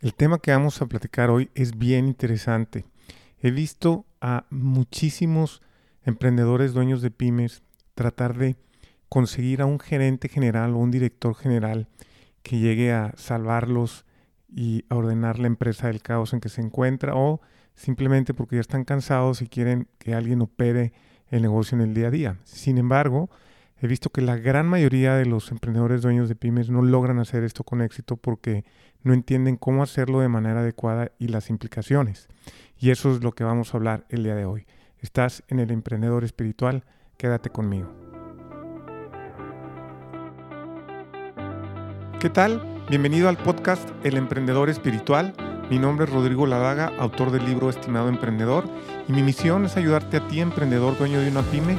El tema que vamos a platicar hoy es bien interesante. He visto a muchísimos emprendedores, dueños de pymes, tratar de conseguir a un gerente general o un director general que llegue a salvarlos y a ordenar la empresa del caos en que se encuentra o simplemente porque ya están cansados y quieren que alguien opere el negocio en el día a día. Sin embargo, he visto que la gran mayoría de los emprendedores dueños de pymes no logran hacer esto con éxito porque no entienden cómo hacerlo de manera adecuada y las implicaciones. Y eso es lo que vamos a hablar el día de hoy. Estás en el emprendedor espiritual, quédate conmigo. ¿Qué tal? Bienvenido al podcast El Emprendedor Espiritual. Mi nombre es Rodrigo Ladaga, autor del libro Estimado Emprendedor, y mi misión es ayudarte a ti, emprendedor, dueño de una pyme,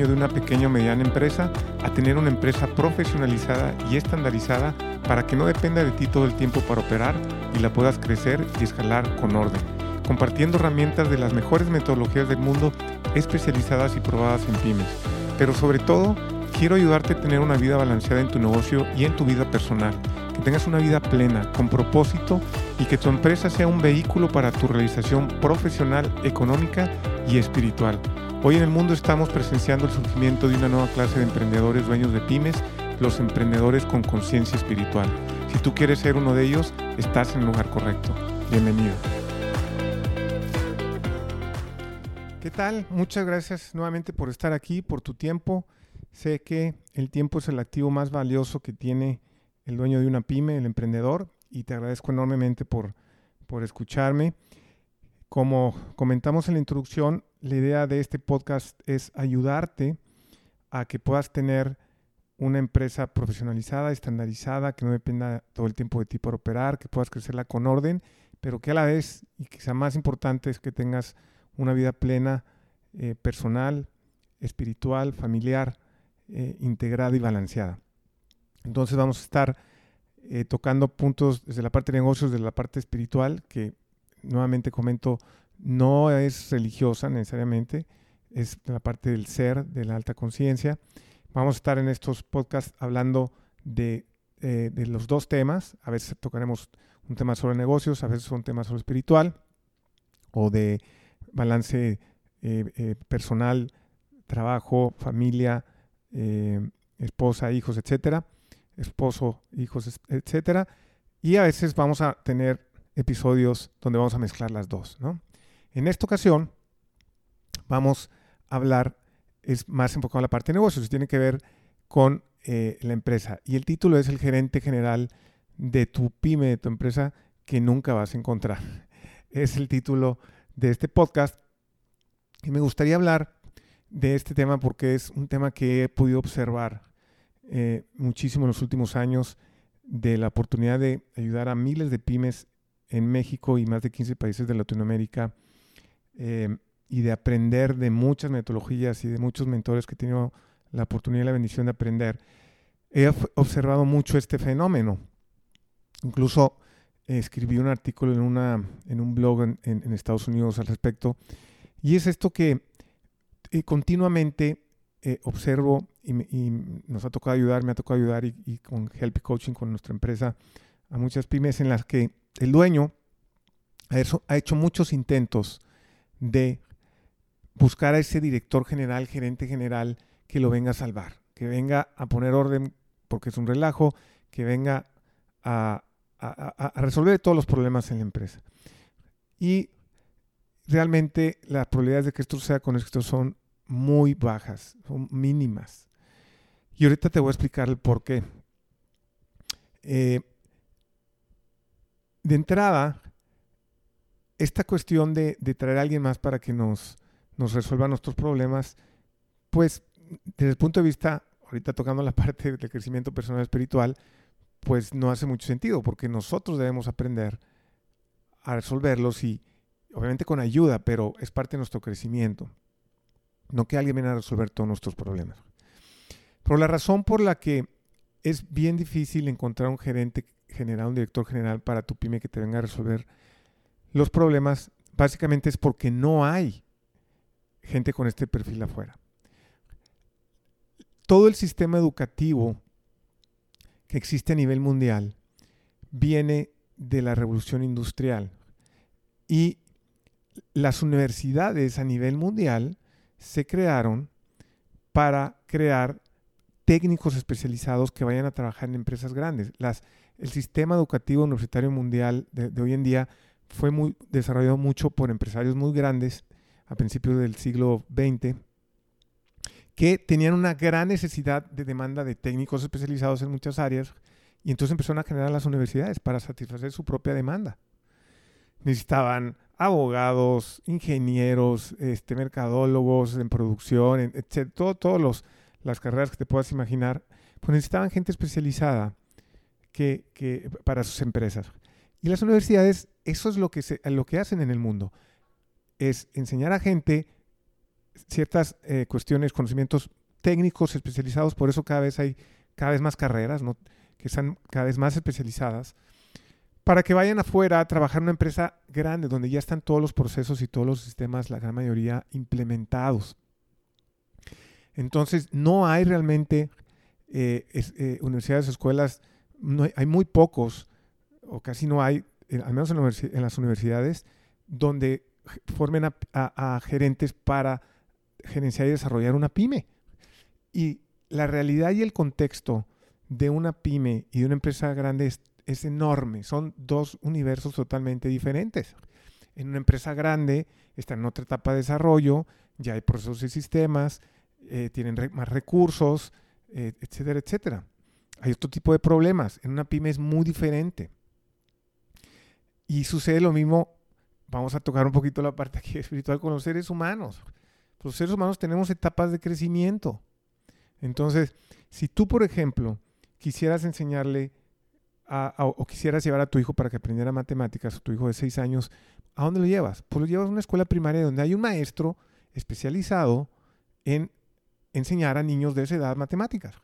de una pequeña o mediana empresa, a tener una empresa profesionalizada y estandarizada para que no dependa de ti todo el tiempo para operar y la puedas crecer y escalar con orden, compartiendo herramientas de las mejores metodologías del mundo especializadas y probadas en pymes. Pero sobre todo, quiero ayudarte a tener una vida balanceada en tu negocio y en tu vida personal, que tengas una vida plena, con propósito y que tu empresa sea un vehículo para tu realización profesional, económica y espiritual. Hoy en el mundo estamos presenciando el surgimiento de una nueva clase de emprendedores dueños de pymes, los emprendedores con conciencia espiritual. Si tú quieres ser uno de ellos, estás en el lugar correcto. Bienvenido. ¿Qué tal? Muchas gracias nuevamente por estar aquí, por tu tiempo. Sé que el tiempo es el activo más valioso que tiene el dueño de una pyme, el emprendedor, y te agradezco enormemente por, por escucharme. Como comentamos en la introducción, la idea de este podcast es ayudarte a que puedas tener una empresa profesionalizada, estandarizada, que no dependa todo el tiempo de ti para operar, que puedas crecerla con orden, pero que a la vez, y quizá más importante, es que tengas una vida plena, eh, personal, espiritual, familiar, eh, integrada y balanceada. Entonces vamos a estar eh, tocando puntos desde la parte de negocios, desde la parte espiritual, que nuevamente comento, no es religiosa necesariamente, es la parte del ser, de la alta conciencia. Vamos a estar en estos podcasts hablando de, eh, los dos temas. A veces tocaremos un tema sobre negocios, a veces un tema sobre espiritual o de balance eh, eh, personal, trabajo, familia, esposa, hijos, etcétera. Esposo, hijos, etcétera. Y a veces vamos a tener episodios donde vamos a mezclar las dos, ¿no? En esta ocasión vamos a hablar, es más enfocado a la parte de negocios, tiene que ver con eh, la empresa. Y el título es el gerente general de tu pyme, de tu empresa, que nunca vas a encontrar. Es el título de este podcast. Y me gustaría hablar de este tema porque es un tema que he podido observar eh, muchísimo en los últimos años de la oportunidad de ayudar a miles de pymes en México y más de 15 países de Latinoamérica eh, y de aprender de muchas metodologías y de muchos mentores que he tenido la oportunidad y la bendición de aprender, he observado mucho este fenómeno. Incluso escribí un artículo en, una, en un blog en, Estados Unidos al respecto. Y es esto que eh, continuamente eh, observo y, nos ha tocado ayudar, me ha tocado ayudar y, y, con Help Coaching, con nuestra empresa, a muchas pymes en las que el dueño ha hecho muchos intentos de buscar a ese director general, gerente general, que lo venga a salvar, que venga a poner orden porque es un relajo, que venga a, resolver todos los problemas en la empresa. Y realmente las probabilidades de que esto sea con éxito son muy bajas, son mínimas. Y ahorita te voy a explicar el por qué. Eh, de entrada, esta cuestión de, traer a alguien más para que nos, nos resuelva nuestros problemas, pues desde el punto de vista, ahorita tocando la parte del crecimiento personal espiritual, pues no hace mucho sentido, porque nosotros debemos aprender a resolverlos y obviamente con ayuda, pero es parte de nuestro crecimiento. No que alguien venga a resolver todos nuestros problemas. Pero la razón por la que es bien difícil encontrar un gerente general, un director general para tu pyme que te venga a resolver los problemas, básicamente es porque no hay gente con este perfil afuera. Todo el sistema educativo que existe a nivel mundial viene de la revolución industrial. Y las universidades a nivel mundial se crearon para crear técnicos especializados que vayan a trabajar en empresas grandes. Las, el sistema educativo universitario mundial de, hoy en día fue muy desarrollado mucho por empresarios muy grandes a principios del siglo XX que tenían una gran necesidad de demanda de técnicos especializados en muchas áreas y entonces empezaron a generar las universidades para satisfacer su propia demanda. Necesitaban abogados, ingenieros, este, mercadólogos en producción, etc. todas los, las carreras que te puedas imaginar, pues necesitaban gente especializada que, para sus empresas. Y las universidades, eso es lo que, se, lo que hacen en el mundo, es enseñar a gente ciertas eh, cuestiones, conocimientos técnicos especializados, por eso cada vez hay cada vez más carreras ¿no? que están cada vez más especializadas, para que vayan afuera a trabajar en una empresa grande donde ya están todos los procesos y todos los sistemas, la gran mayoría, implementados. Entonces, no hay realmente eh, eh, universidades o escuelas, hay, muy pocos, o casi no hay, al menos en, las universidades, donde formen a, gerentes para gerenciar y desarrollar una pyme. Y la realidad y el contexto de una pyme y de una empresa grande es, enorme. Son dos universos totalmente diferentes. En una empresa grande está en otra etapa de desarrollo, ya hay procesos y sistemas, eh, tienen más recursos, eh, etcétera, etcétera. Hay otro tipo de problemas. En una pyme es muy diferente. Y sucede lo mismo, vamos a tocar un poquito la parte aquí espiritual con los seres humanos. Los seres humanos tenemos etapas de crecimiento. Entonces, si tú, por ejemplo, quisieras enseñarle o quisieras llevar a tu hijo para que aprendiera matemáticas, o tu hijo de seis años, ¿a dónde lo llevas? Pues lo llevas a una escuela primaria donde hay un maestro especializado en enseñar a niños de esa edad matemáticas.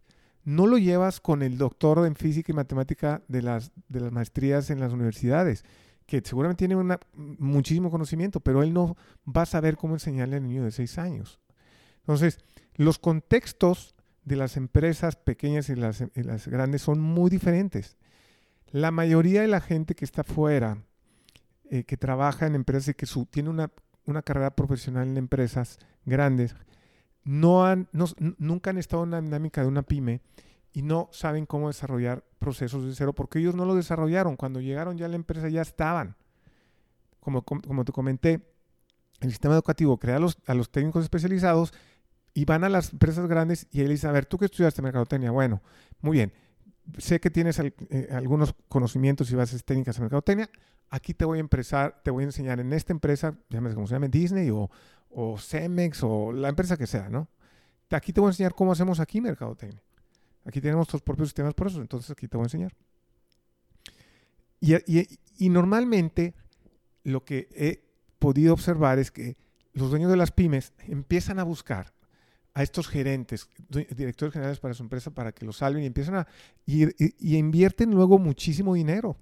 No lo llevas con el doctor en física y matemática de las, de las maestrías en las universidades, que seguramente tiene muchísimo conocimiento, pero él no va a saber cómo enseñarle al niño de seis años. Entonces, los contextos de las empresas pequeñas y las, grandes son muy diferentes. La mayoría de la gente que está fuera, eh, que trabaja en empresas y que tiene una, una carrera profesional en empresas grandes, no han, nunca han estado en la dinámica de una pyme y no saben cómo desarrollar procesos de cero porque ellos no lo desarrollaron. Cuando llegaron ya a la empresa ya estaban. Como, como, te comenté, el sistema educativo crea a los, a los técnicos especializados y van a las empresas grandes y él dice, a ver, ¿tú qué estudiaste mercadotecnia? Bueno, muy bien. Sé que tienes eh, algunos conocimientos y bases técnicas en mercadotecnia. Aquí te voy a empezar, te voy a enseñar en esta empresa, llámese como se llame, Disney o, o Cemex o la empresa que sea, ¿no? Aquí te voy a enseñar cómo hacemos aquí mercadotecnia. Aquí tenemos nuestros propios sistemas por eso, entonces aquí te voy a enseñar. Y, normalmente lo que he podido observar es que los dueños de las pymes empiezan a buscar a estos gerentes, directores generales para su empresa, para que los salven y empiezan a... Y, invierten luego muchísimo dinero.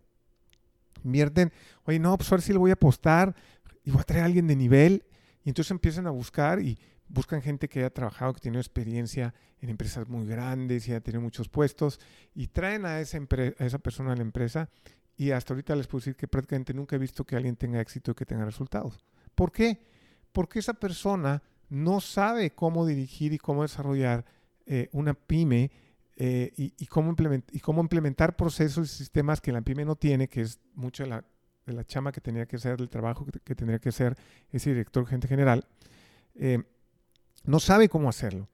Invierten, oye, no, pues ahora sí le voy a apostar y voy a traer a alguien de nivel y entonces empiezan a buscar y buscan gente que haya trabajado, que tiene experiencia en empresas muy grandes y haya tenido muchos puestos y traen a esa, persona a la empresa y hasta ahorita les puedo decir que prácticamente nunca he visto que alguien tenga éxito y que tenga resultados. ¿Por qué? Porque esa persona no sabe cómo dirigir y cómo desarrollar eh, una pyme eh, y, cómo y, cómo implementar procesos y sistemas que la pyme no tiene, que es mucho de la chama que tenía que hacer, del trabajo que, tendría que hacer ese director gente general, eh, no sabe cómo hacerlo.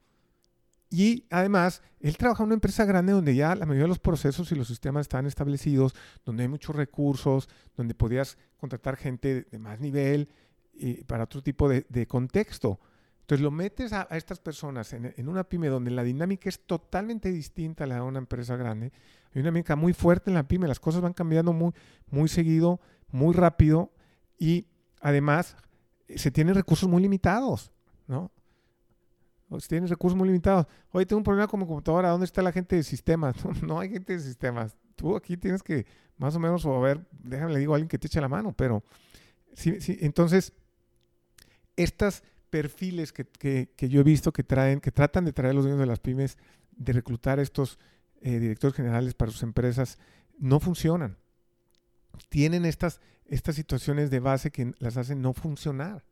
Y además, él trabaja en una empresa grande donde ya la mayoría de los procesos y los sistemas están establecidos, donde hay muchos recursos, donde podías contratar gente de, más nivel y para otro tipo de, contexto. Entonces lo metes a, estas personas en, una pyme donde la dinámica es totalmente distinta a la de una empresa grande. Hay una dinámica muy fuerte en la pyme, las cosas van cambiando muy, muy seguido muy rápido y además eh, se tienen recursos muy limitados, ¿no? Se tienen recursos muy limitados. Oye, tengo un problema con mi computadora, ¿dónde está la gente de sistemas? No, hay gente de sistemas. Tú aquí tienes que más o menos, o a ver, déjame le digo a alguien que te eche la mano, pero entonces, estos perfiles que, que, yo he visto que traen, que tratan de traer los dueños de las pymes, de reclutar estos eh, directores generales para sus empresas, no funcionan. tienen estas, estas situaciones de base que las hacen no funcionar.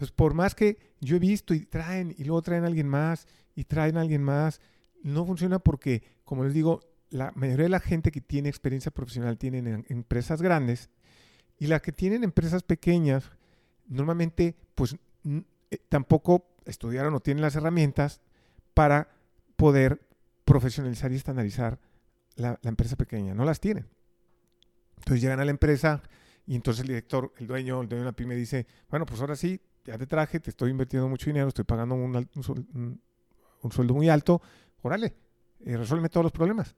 Entonces, por más que yo he visto y traen y luego traen a alguien más y traen a alguien más, no funciona porque, como les digo, la mayoría de la gente que tiene experiencia profesional tienen empresas grandes y las que tienen empresas pequeñas, normalmente, pues eh, tampoco estudiaron o tienen las herramientas para poder profesionalizar y estandarizar la, la empresa pequeña. No las tienen. Entonces llegan a la empresa y entonces el director, el dueño, el dueño de la pyme dice, bueno, pues ahora sí, ya te traje, te estoy invirtiendo mucho dinero, estoy pagando un, un, sueldo muy alto, órale, eh, resuelve todos los problemas.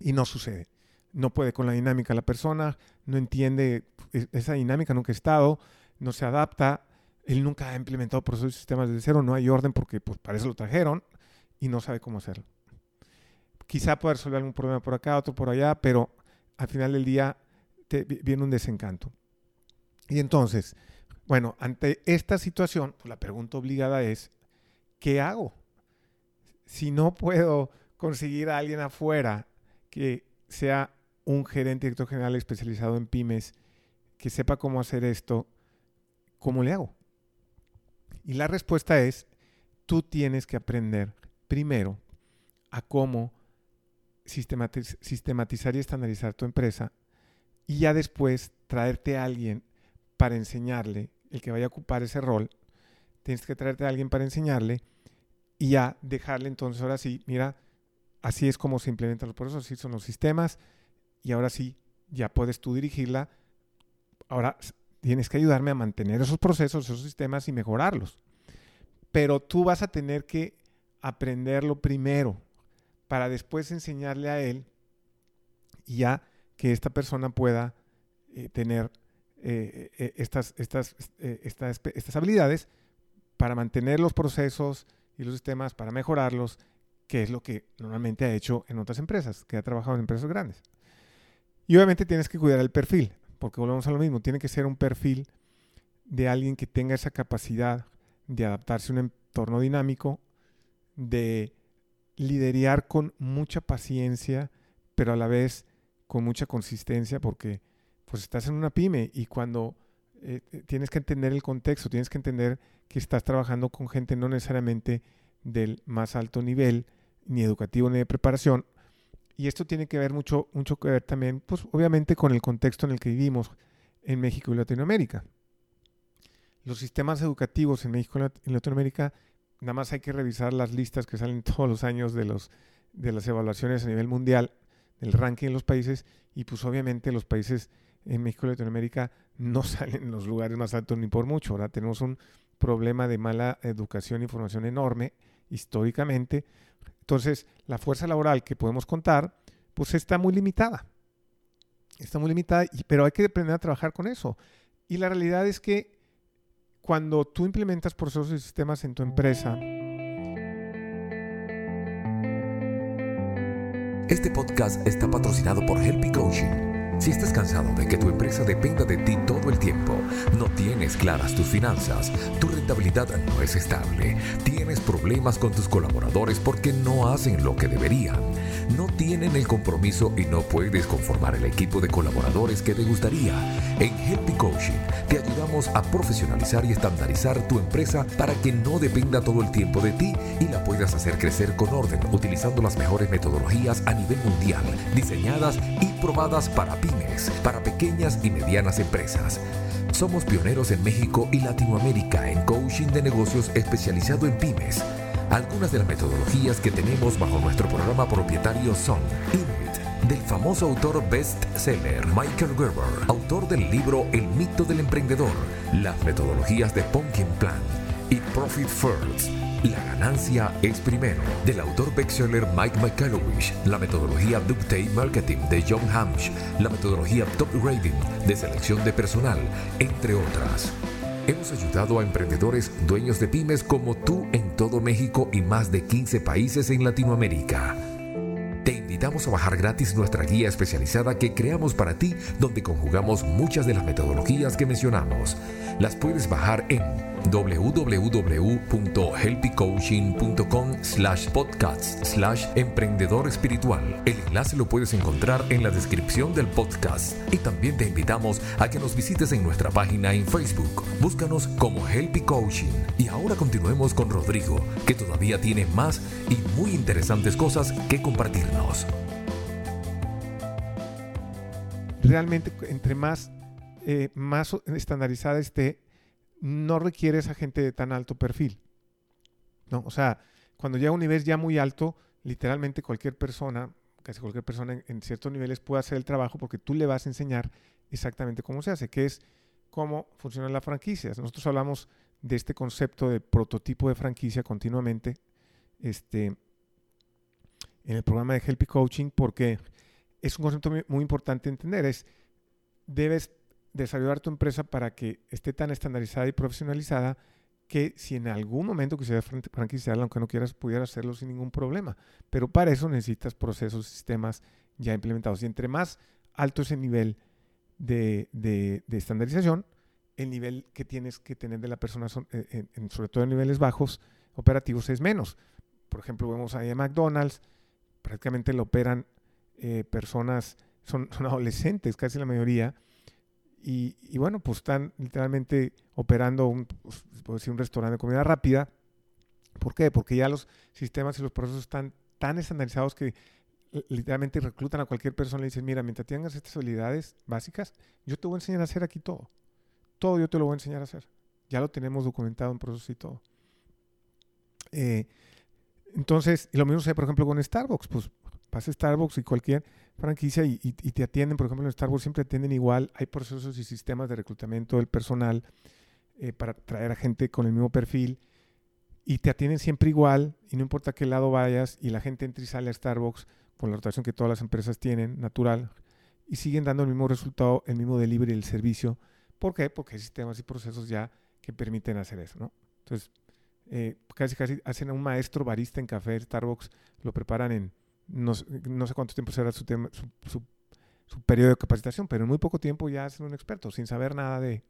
Y no sucede. No puede con la dinámica la persona, no entiende esa dinámica, nunca ha estado, no se adapta, él nunca ha implementado procesos y sistemas desde cero, no hay orden porque pues, para eso lo trajeron y no sabe cómo hacerlo. Quizá pueda resolver algún problema por acá, otro por allá, pero al final del día te, viene un desencanto. Y entonces, bueno, ante esta situación, pues la pregunta obligada es, ¿qué hago? Si no puedo conseguir a alguien afuera que sea un gerente director general especializado en pymes, que sepa cómo hacer esto, ¿cómo le hago? Y la respuesta es, tú tienes que aprender primero a cómo sistematizar y estandarizar tu empresa y ya después traerte a alguien para enseñarle el que vaya a ocupar ese rol, tienes que traerte a alguien para enseñarle y ya dejarle entonces, ahora sí, mira, así es como se implementan los procesos, así son los sistemas y ahora sí, ya puedes tú dirigirla. Ahora tienes que ayudarme a mantener esos procesos, esos sistemas y mejorarlos. Pero tú vas a tener que aprenderlo primero para después enseñarle a él y ya que esta persona pueda eh, tener eh, eh, estas, estas, eh, estas, estas habilidades para mantener los procesos y los sistemas, para mejorarlos, que es lo que normalmente ha hecho en otras empresas, que ha trabajado en empresas grandes. Y obviamente tienes que cuidar el perfil, porque volvemos a lo mismo, tiene que ser un perfil de alguien que tenga esa capacidad de adaptarse a un entorno dinámico, de liderar con mucha paciencia, pero a la vez con mucha consistencia, porque pues estás en una pyme y cuando eh, eh, tienes que entender el contexto, tienes que entender que estás trabajando con gente no necesariamente del más alto nivel, ni educativo, ni de preparación. Y esto tiene que ver mucho, mucho que ver también, pues obviamente con el contexto en el que vivimos en México y Latinoamérica. Los sistemas educativos en México y Latinoamérica, nada más hay que revisar las listas que salen todos los años de, los, de las evaluaciones a nivel mundial, del ranking de los países, y pues obviamente los países en México y Latinoamérica no salen en los lugares más altos ni por mucho. Ahora tenemos un problema de mala educación y formación enorme históricamente. Entonces, la fuerza laboral que podemos contar, pues está muy limitada. Está muy limitada, pero hay que aprender a trabajar con eso. Y la realidad es que cuando tú implementas procesos y sistemas en tu empresa, Este podcast está patrocinado por Helpy Coaching si estás cansado de que tu empresa dependa de ti todo el tiempo, no tienes claras tus finanzas, tu rentabilidad no es estable, tienes problemas con tus colaboradores porque no hacen lo que deberían, no tienen el compromiso y no puedes conformar el equipo de colaboradores que te gustaría, en Helpy Coaching te ayudamos a profesionalizar y estandarizar tu empresa para que no dependa todo el tiempo de ti y la puedas hacer crecer con orden utilizando las mejores metodologías a nivel mundial, diseñadas y probadas para pymes, para pequeñas y medianas empresas. Somos pioneros en México y Latinoamérica en coaching de negocios especializado en pymes. Algunas de las metodologías que tenemos bajo nuestro programa propietario son INIT, del famoso autor bestseller Michael Gerber, autor del libro El mito del emprendedor, las metodologías de Pumpkin Plan y Profit First la ganancia es primero, del autor bestseller Mike McCallowish, la metodología Ductate Marketing de John Hamsh, la metodología Top Rating de selección de personal, entre otras. Hemos ayudado a emprendedores dueños de pymes como tú en todo México y más de 15 países en Latinoamérica. Te invitamos a bajar gratis nuestra guía especializada que creamos para ti, donde conjugamos muchas de las metodologías que mencionamos. Las puedes bajar en www.helpycoaching.com slash podcast slash emprendedor espiritual. El enlace lo puedes encontrar en la descripción del podcast. Y también te invitamos a que nos visites en nuestra página en Facebook. Búscanos como Helpy Coaching. Y ahora continuemos con Rodrigo, que todavía tiene más y muy interesantes cosas que compartirnos. Realmente, entre más, eh, más estandarizada esté, no requiere esa gente de tan alto perfil. ¿no? O sea, cuando llega a un nivel ya muy alto, literalmente cualquier persona, casi cualquier persona en, ciertos niveles puede hacer el trabajo porque tú le vas a enseñar exactamente cómo se hace, que es cómo funcionan las franquicias. Nosotros hablamos de este concepto de prototipo de franquicia continuamente este, en el programa de Helpy Coaching porque es un concepto muy importante entender. Es, debes desarrollar tu empresa para que esté tan estandarizada y profesionalizada que si en algún momento quisieras franquiciarla, aunque no quieras, pudieras hacerlo sin ningún problema. Pero para eso necesitas procesos, sistemas ya implementados. Y entre más alto es el nivel de, de, de estandarización, el nivel que tienes que tener de la persona, son, eh, sobre todo en niveles bajos operativos, es menos. Por ejemplo, vemos ahí a McDonald's, prácticamente lo operan eh, personas, son, son, adolescentes, casi la mayoría, y, bueno, pues están literalmente operando un, pues, un restaurante de comida rápida. ¿Por qué? Porque ya los sistemas y los procesos están tan estandarizados que literalmente reclutan a cualquier persona y le dicen, mira, mientras tengas estas habilidades básicas, yo te voy a enseñar a hacer aquí todo. Todo yo te lo voy a enseñar a hacer. Ya lo tenemos documentado en procesos y todo. Eh, entonces, lo mismo se por ejemplo, con Starbucks. Pues vas a Starbucks y cualquier franquicia y, te atienden, por ejemplo, en Starbucks siempre atienden igual. Hay procesos y sistemas de reclutamiento del personal eh, para traer a gente con el mismo perfil y te atienden siempre igual y no importa a qué lado vayas y la gente entra y sale a Starbucks con la rotación que todas las empresas tienen, natural, y siguen dando el mismo resultado, el mismo delivery del servicio. ¿Por qué? Porque hay sistemas y procesos ya que permiten hacer eso, ¿no? Entonces, eh, casi casi hacen a un maestro barista en café Starbucks, lo preparan en no, no sé cuánto tiempo será su, tema, su, su, periodo de capacitación, pero en muy poco tiempo ya hacen un experto, sin saber nada de,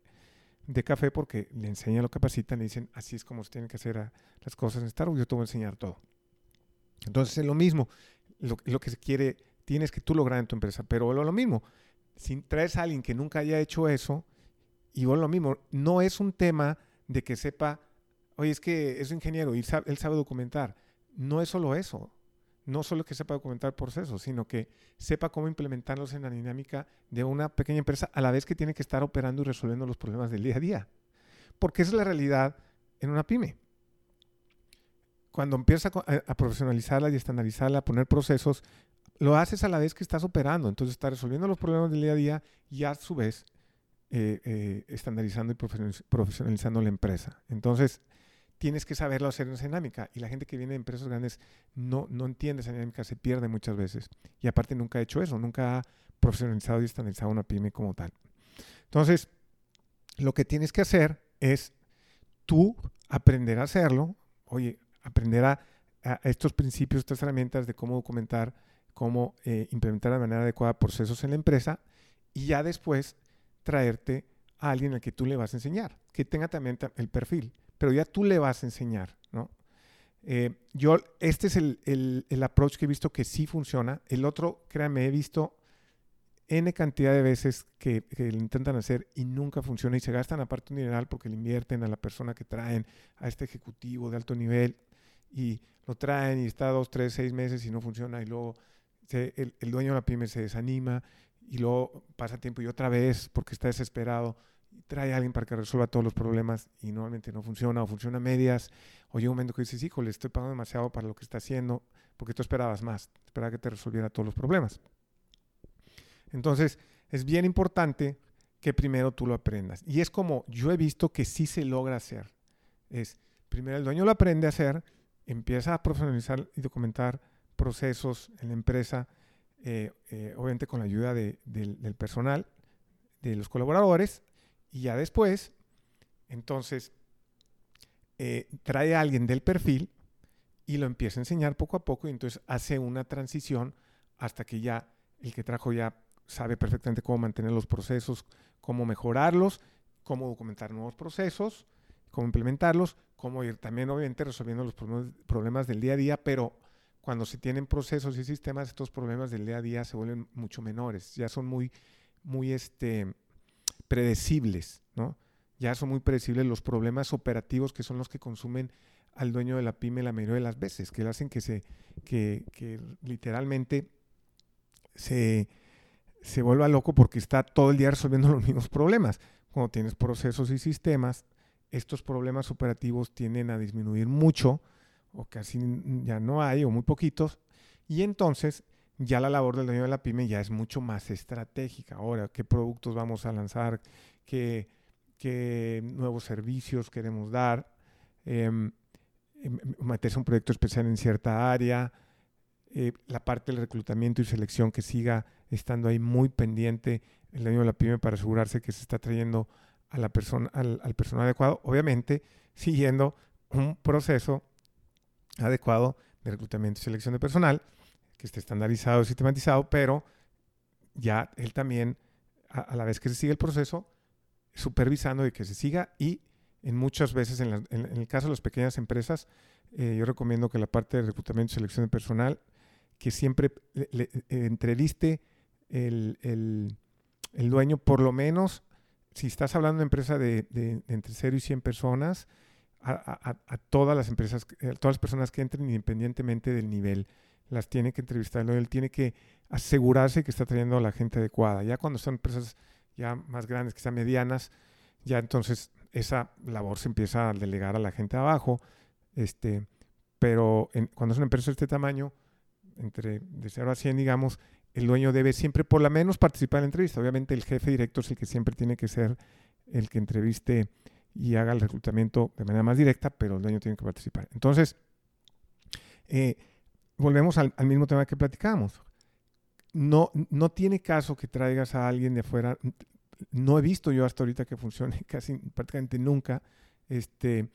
de café, porque le enseñan, lo capacitan y dicen, así es como se tienen que hacer a, las cosas en Starbucks, yo te voy a enseñar todo. Entonces es lo mismo, lo, lo, que se quiere, tienes que tú lograr en tu empresa, pero lo, lo mismo, si traes a alguien que nunca haya hecho eso, y bueno, lo mismo, no es un tema de que sepa oye, es que es un ingeniero y él sabe documentar. No es solo eso. No solo que sepa documentar procesos, sino que sepa cómo implementarlos en la dinámica de una pequeña empresa a la vez que tiene que estar operando y resolviendo los problemas del día a día. Porque esa es la realidad en una pyme. Cuando empiezas a, profesionalizarla y estandarizarla, a poner procesos, lo haces a la vez que estás operando. Entonces estás resolviendo los problemas del día a día y a su vez eh, eh, estandarizando y profesionalizando la empresa. Entonces, tienes que saberlo hacer en esa dinámica. Y la gente que viene de empresas grandes no, no entiende esa dinámica, se pierde muchas veces. Y aparte nunca ha hecho eso, nunca ha profesionalizado y estandarizado una pyme como tal. Entonces, lo que tienes que hacer es tú aprender a hacerlo, oye, aprender a, estos principios, estas herramientas de cómo documentar, cómo eh, implementar de manera adecuada procesos en la empresa y ya después traerte a alguien al que tú le vas a enseñar, que tenga también el perfil pero ya tú le vas a enseñar, ¿no? Eh, yo, este es el, el, el, approach que he visto que sí funciona. El otro, créanme, he visto N cantidad de veces que, que, lo intentan hacer y nunca funciona y se gastan aparte un dineral porque le invierten a la persona que traen, a este ejecutivo de alto nivel y lo traen y está dos, tres, seis meses y no funciona y luego se, el, el dueño de la pyme se desanima y luego pasa tiempo y otra vez porque está desesperado trae a alguien para que resuelva todos los problemas y normalmente no funciona o funciona a medias, o llega un momento que dices, híjole, estoy pagando demasiado para lo que está haciendo, porque tú esperabas más, esperaba que te resolviera todos los problemas. Entonces, es bien importante que primero tú lo aprendas. Y es como yo he visto que sí se logra hacer. Es, primero el dueño lo aprende a hacer, empieza a profesionalizar y documentar procesos en la empresa, eh, eh, obviamente con la ayuda de, del personal, de los colaboradores, y ya después, entonces, eh, trae a alguien del perfil y lo empieza a enseñar poco a poco y entonces hace una transición hasta que ya el que trajo ya sabe perfectamente cómo mantener los procesos, cómo mejorarlos, cómo documentar nuevos procesos cómo implementarlos, cómo ir también obviamente resolviendo los problemas del día a día, pero cuando se tienen procesos y sistemas, estos problemas del día a día se vuelven mucho menores, ya son muy, muy este, predecibles, ¿no? Ya son muy predecibles los problemas operativos que son los que consumen al dueño de la pyme la mayoría de las veces, que le hacen que se, que, que literalmente se, se vuelva loco porque está todo el día resolviendo los mismos problemas. Cuando tienes procesos y sistemas, estos problemas operativos tienden a disminuir mucho o casi ya no hay o muy poquitos y entonces ya la labor del dueño de la pyme ya es mucho más estratégica. Ahora, ¿qué productos vamos a lanzar? ¿Qué, nuevos servicios queremos dar? Eh, meterse un proyecto especial en cierta área, eh, la parte del reclutamiento y selección que siga estando ahí muy pendiente el dueño de la pyme para asegurarse que se está trayendo a la persona, al, al personal adecuado, obviamente siguiendo un proceso adecuado de reclutamiento y selección de personal que esté estandarizado sistematizado, pero ya él también, a, la vez que se sigue el proceso, supervisando de que se siga y en muchas veces, en, el caso de las pequeñas empresas, eh, yo recomiendo que la parte de reclutamiento y selección de personal, que siempre le, eh, entreviste el, el, dueño, por lo menos, si estás hablando de empresa de, entre 0 y 100 personas, a, a, todas las empresas, a todas las personas que entren, independientemente del nivel, las tiene que entrevistar. Él tiene que asegurarse que está trayendo a la gente adecuada. Ya cuando son empresas ya más grandes, sean medianas, ya entonces esa labor se empieza a delegar a la gente abajo. Este, pero cuando es una empresa de este tamaño, entre de 0 a 100, digamos, el dueño debe siempre por lo menos participar en la entrevista. Obviamente el jefe directo es el que siempre tiene que ser el que entreviste y haga el reclutamiento de manera más directa, pero el dueño tiene que participar. Entonces, eh, volvemos al, mismo tema que platicamos. No, no tiene caso que traigas a alguien de afuera. No he visto yo hasta ahorita que funcione casi prácticamente nunca, este,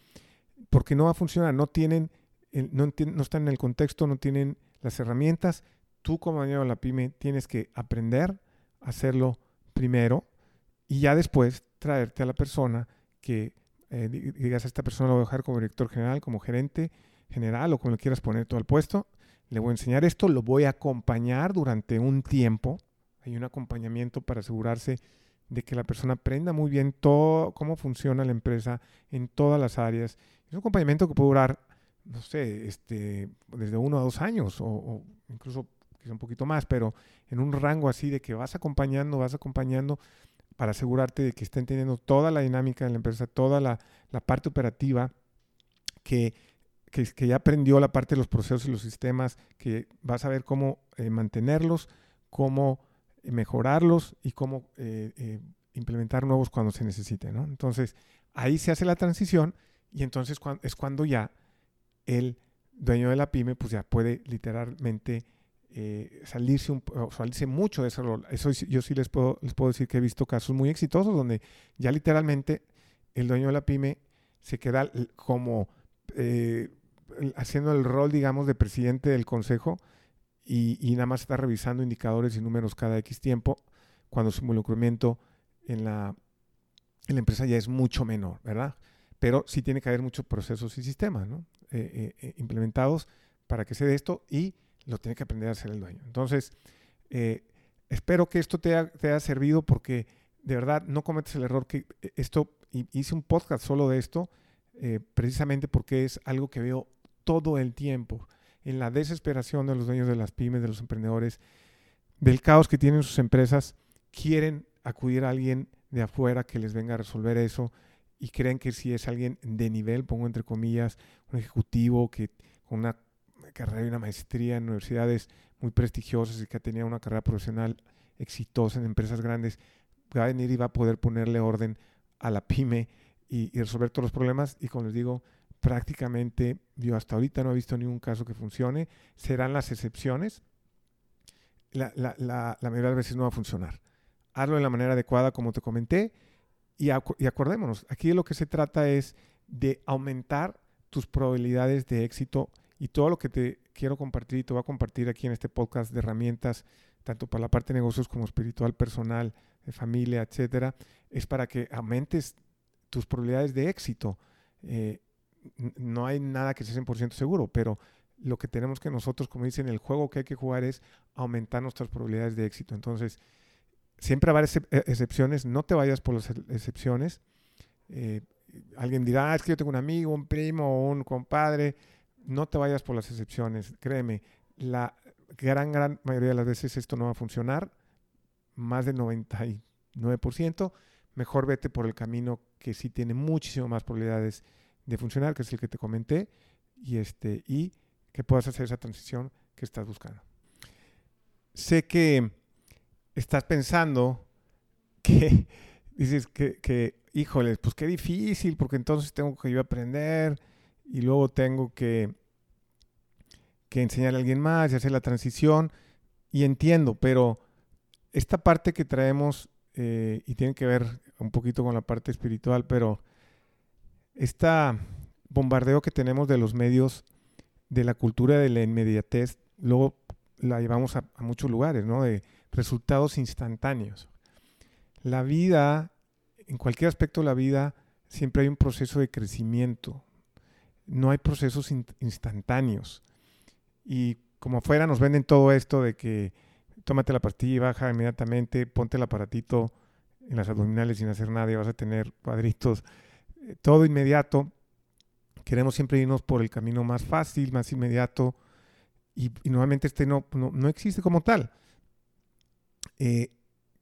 porque no va a funcionar. No tienen, no, están en el contexto, no tienen las herramientas. Tú como dueño de la pyme tienes que aprender a hacerlo primero y ya después traerte a la persona que eh, digas a esta persona lo voy a dejar como director general, como gerente general o como le quieras poner todo el puesto. Le voy a enseñar esto, lo voy a acompañar durante un tiempo. Hay un acompañamiento para asegurarse de que la persona aprenda muy bien todo cómo funciona la empresa en todas las áreas. Es un acompañamiento que puede durar, no sé, este, desde uno a dos años o, o incluso quizá un poquito más, pero en un rango así de que vas acompañando, vas acompañando para asegurarte de que estén teniendo toda la dinámica de la empresa, toda la, parte operativa, que, que, ya aprendió la parte de los procesos y los sistemas, que vas a ver cómo eh, mantenerlos, cómo mejorarlos y cómo eh, eh, implementar nuevos cuando se necesite. ¿no? Entonces, ahí se hace la transición y entonces es cuando ya el dueño de la pyme pues ya puede literalmente eh, salirse, un, salirse mucho de ese rol. Eso yo sí les puedo, les puedo decir que he visto casos muy exitosos donde ya literalmente el dueño de la pyme se queda como eh, haciendo el rol, digamos, de presidente del consejo y, nada más está revisando indicadores y números cada X tiempo cuando su involucramiento en la, en la empresa ya es mucho menor, ¿verdad? Pero sí tiene que haber muchos procesos y sistemas ¿no? Eh, implementados para que se dé esto y lo tiene que aprender a hacer el dueño. Entonces, eh, espero que esto te, haya servido porque de verdad no cometes el error que eh, esto, hice un podcast solo de esto, eh, precisamente porque es algo que veo todo el tiempo, en la desesperación de los dueños de las pymes, de los emprendedores, del caos que tienen sus empresas, quieren acudir a alguien de afuera que les venga a resolver eso y creen que si es alguien de nivel, pongo entre comillas, un ejecutivo que con una carrera y una maestría en universidades muy prestigiosas y que tenía una carrera profesional exitosa en empresas grandes, va a venir y va a poder ponerle orden a la pyme y, resolver todos los problemas. Y como les digo, prácticamente yo hasta ahorita no he visto ningún caso que funcione. Serán las excepciones. La, la, la, mayoría de las veces no va a funcionar. Hazlo de la manera adecuada, como te comenté. Y, y acordémonos, aquí de lo que se trata es de aumentar tus probabilidades de éxito y todo lo que te quiero compartir y te voy a compartir aquí en este podcast de herramientas, tanto para la parte de negocios como espiritual, personal, de familia, etcétera, es para que aumentes tus probabilidades de éxito eh, no hay nada que sea 100% seguro, pero lo que tenemos que nosotros, como dicen, el juego que hay que jugar es aumentar nuestras probabilidades de éxito. Entonces, siempre va a haber e, excepciones, no te vayas por las excepciones. Eh, alguien dirá, ah, es que yo tengo un amigo, un primo, un compadre. No te vayas por las excepciones, créeme, la gran, gran mayoría de las veces esto no va a funcionar, más del 99%, mejor vete por el camino que sí tiene muchísimo más probabilidades de funcionar, que es el que te comenté, y, este, y que puedas hacer esa transición que estás buscando. Sé que estás pensando que dices que, que híjoles, pues qué difícil, porque entonces tengo que yo aprender y luego tengo que, que enseñar a alguien más y hacer la transición. Y entiendo, pero esta parte que traemos, eh, y tiene que ver un poquito con la parte espiritual, pero este bombardeo que tenemos de los medios, de la cultura de la inmediatez, luego la llevamos a, muchos lugares, ¿no? De resultados instantáneos. La vida, en cualquier aspecto de la vida, siempre hay un proceso de crecimiento. No hay procesos instantáneos. Y como afuera nos venden todo esto de que tómate la pastilla y baja inmediatamente, ponte el aparatito en las abdominales sin hacer nada y vas a tener cuadritos, todo inmediato. Queremos siempre irnos por el camino más fácil, más inmediato, y, nuevamente este no, no, existe como tal. Eh,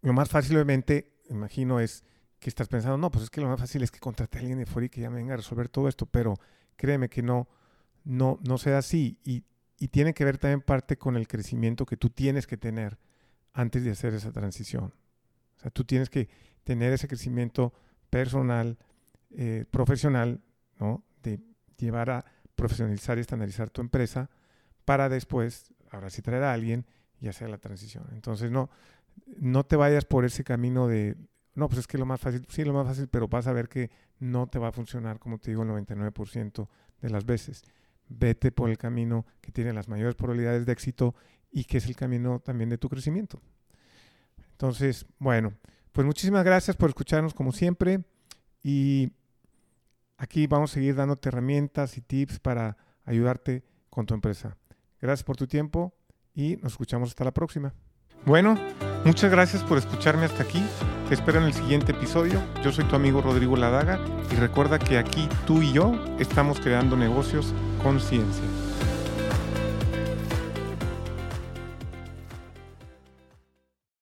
lo más fácil, obviamente, imagino, es que estás pensando, no, pues es que lo más fácil es que contrate a alguien de fuera y que ya me venga a resolver todo esto, pero créeme que no, no, no sea así. Y y tiene que ver también parte con el crecimiento que tú tienes que tener antes de hacer esa transición. O sea, tú tienes que tener ese crecimiento personal, eh, profesional, ¿no? De llevar a profesionalizar y estandarizar tu empresa para después, ahora sí traer a alguien y hacer la transición. Entonces, no, no te vayas por ese camino de, no, pues es que lo más fácil, sí, lo más fácil, pero vas a ver que no te va a funcionar, como te digo, el 99% de las veces vete por el camino que tiene las mayores probabilidades de éxito y que es el camino también de tu crecimiento. Entonces, bueno, pues muchísimas gracias por escucharnos como siempre y aquí vamos a seguir dándote herramientas y tips para ayudarte con tu empresa. Gracias por tu tiempo y nos escuchamos hasta la próxima. Bueno, muchas gracias por escucharme hasta aquí. Te espero en el siguiente episodio. Yo soy tu amigo Rodrigo Ladaga y recuerda que aquí tú y yo estamos creando negocios conciencia.